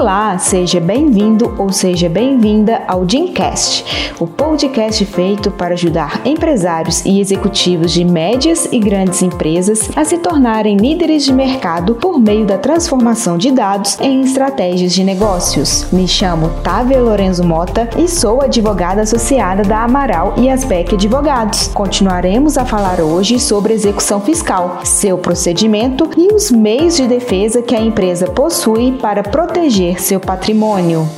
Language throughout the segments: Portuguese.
Olá, seja bem-vindo ou seja bem-vinda ao Dimcast, o podcast feito para ajudar empresários e executivos de médias e grandes empresas a se tornarem líderes de mercado por meio da transformação de dados em estratégias de negócios. Me chamo Távia Lorenzo Mota e sou advogada associada da Amaral e Asbeck Advogados. Continuaremos a falar hoje sobre execução fiscal, seu procedimento os meios de defesa que a empresa possui para proteger seu patrimônio.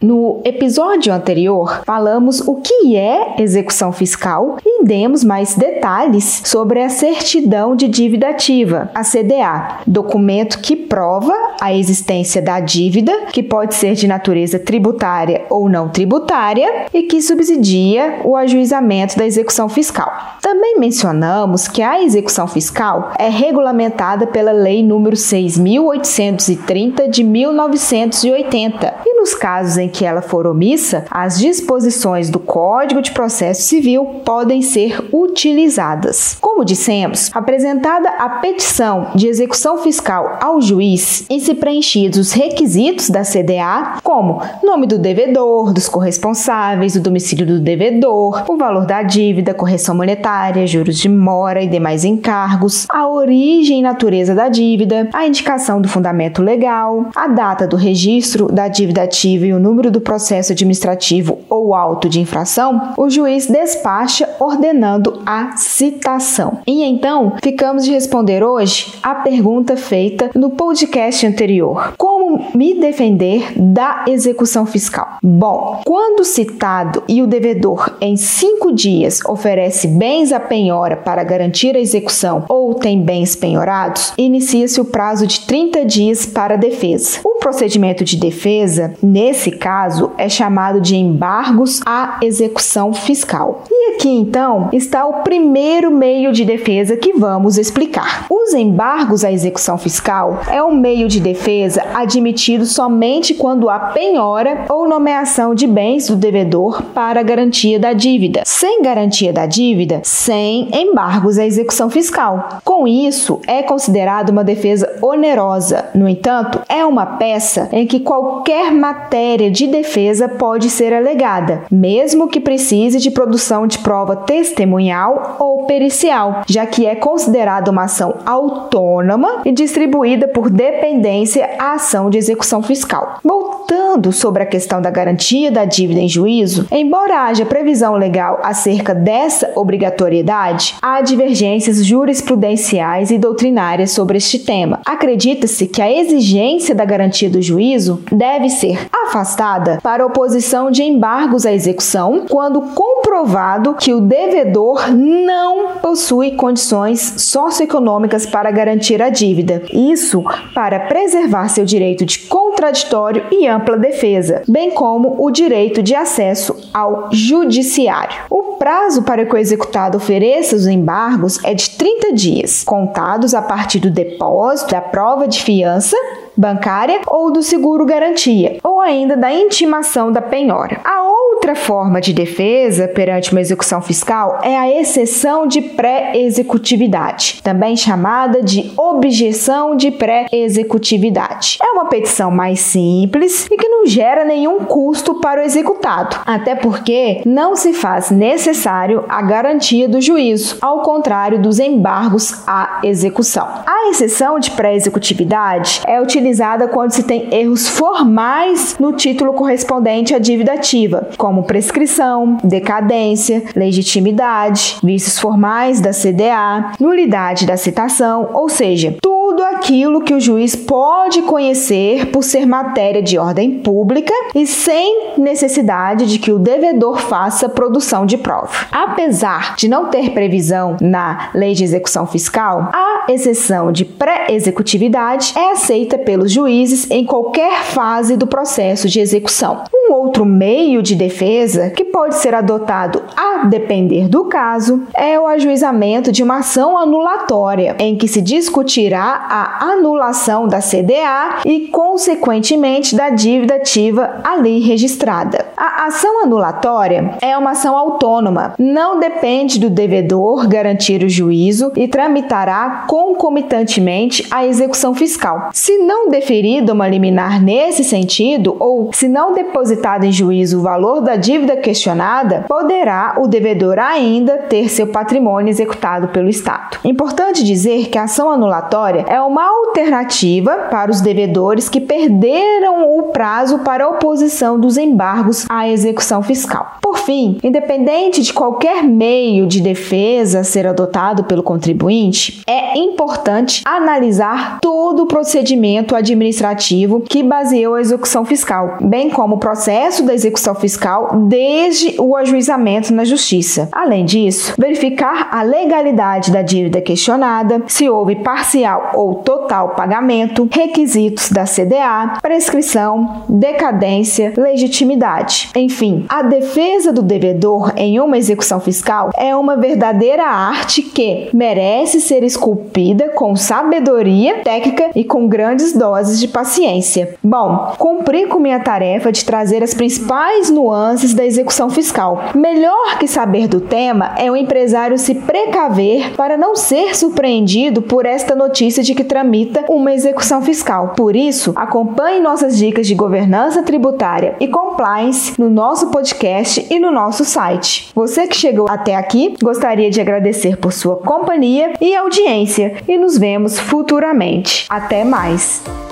No episódio anterior, falamos o que é execução fiscal e demos mais detalhes sobre a certidão de dívida ativa, a CDA, documento que prova a existência da dívida, que pode ser de natureza tributária ou não tributária, e que subsidia o ajuizamento da execução fiscal. Também mencionamos que a execução fiscal é regulamentada pela Lei nº 6.830 de 1980 e nos casos em que ela for omissa, as disposições do Código de Processo Civil podem ser utilizadas. Como dissemos, apresentada a petição de execução fiscal ao juiz e se preenchidos os requisitos da CDA, como nome do devedor, dos corresponsáveis, o domicílio do devedor, o valor da dívida, correção monetária, juros de mora e demais encargos, a origem e natureza da dívida, a indicação do fundamento legal, a data do registro da dívida ativa e o número do processo administrativo ou auto de infração, o juiz despacha ordenando a citação. E então, ficamos de responder hoje a pergunta feita no podcast anterior: Como me defender da execução fiscal? Bom, quando citado e o devedor em cinco dias oferece bens à penhora para garantir a execução ou tem bens penhorados, inicia-se o prazo de 30 dias para a defesa. O procedimento de defesa, nesse caso, é chamado de embargos à execução fiscal. E aqui então está o primeiro meio de defesa que vamos explicar. Os embargos à execução fiscal é um meio de defesa admitido somente quando há penhora ou nomeação de bens do devedor para garantia da dívida. Sem garantia da dívida, sem embargos à execução fiscal. Com isso, é considerado uma defesa onerosa. No entanto, é uma peça em que qualquer matéria de defesa pode ser alegada, mesmo que precise de produção de prova testemunhal ou pericial, já que é considerada uma ação autônoma e distribuída por dependência à ação de execução fiscal. Voltando sobre a questão da garantia da dívida em juízo, embora haja previsão legal acerca dessa obrigatoriedade, há divergências jurisprudenciais e doutrinárias sobre este tema. Acredita-se que a exigência da garantia do juízo deve ser afastada para oposição de embargos à execução quando comprovado que o devedor não possui condições socioeconômicas para garantir a dívida. Isso para preservar seu direito de contraditório e ampla defesa, bem como o direito de acesso ao judiciário. O prazo para que o executado ofereça os embargos é de 30 dias, contados a partir do depósito da prova de fiança bancária ou do seguro garantia, ou ainda da intimação da penhora. A outra forma de defesa perante uma execução fiscal é a exceção de pré-executividade, também chamada de objeção de pré-executividade. É uma petição mais simples e que não gera nenhum custo para o executado, até porque não se faz necessário a garantia do juízo, ao contrário dos embargos à execução. A exceção de pré-executividade é utilizada quando se tem erros formais no título correspondente à dívida ativa, como prescrição, decadência, legitimidade, vícios formais da CDA, nulidade da citação, ou seja, tudo aquilo que o juiz pode conhecer por ser matéria de ordem pública e sem necessidade de que o devedor faça produção de prova. Apesar de não ter previsão na lei de execução fiscal, a exceção de pré-executividade é aceita pelo pelos juízes em qualquer fase do processo de execução. Um outro meio de defesa que pode ser adotado a depender do caso é o ajuizamento de uma ação anulatória, em que se discutirá a anulação da CDA e, consequentemente, da dívida ativa ali registrada. A ação anulatória é uma ação autônoma, não depende do devedor garantir o juízo e tramitará concomitantemente a execução fiscal. Se não deferida uma liminar nesse sentido, ou se não depositado em juízo o valor da dívida questionada, poderá o devedor ainda ter seu patrimônio executado pelo Estado. Importante dizer que a ação anulatória é uma alternativa para os devedores que perderam o prazo para oposição dos embargos à execução fiscal. Por fim, independente de qualquer meio de defesa ser adotado pelo contribuinte, é importante analisar todo o procedimento administrativo que baseou a execução fiscal, bem como o processo da execução fiscal desde o ajuizamento na Justiça. Além disso, verificar a legalidade da dívida questionada, se houve parcial ou total pagamento, requisitos da CDA, prescrição, decadência, legitimidade. Enfim, a defesa defesa do devedor em uma execução fiscal é uma verdadeira arte que merece ser esculpida com sabedoria técnica e com grandes doses de paciência. Bom, cumpri com minha tarefa de trazer as principais nuances da execução fiscal. Melhor que saber do tema é o empresário se precaver para não ser surpreendido por esta notícia de que tramita uma execução fiscal. Por isso, acompanhe nossas dicas de governança tributária e compliance no nosso podcast e no nosso site. Você que chegou até aqui, gostaria de agradecer por sua companhia e audiência e nos vemos futuramente. Até mais!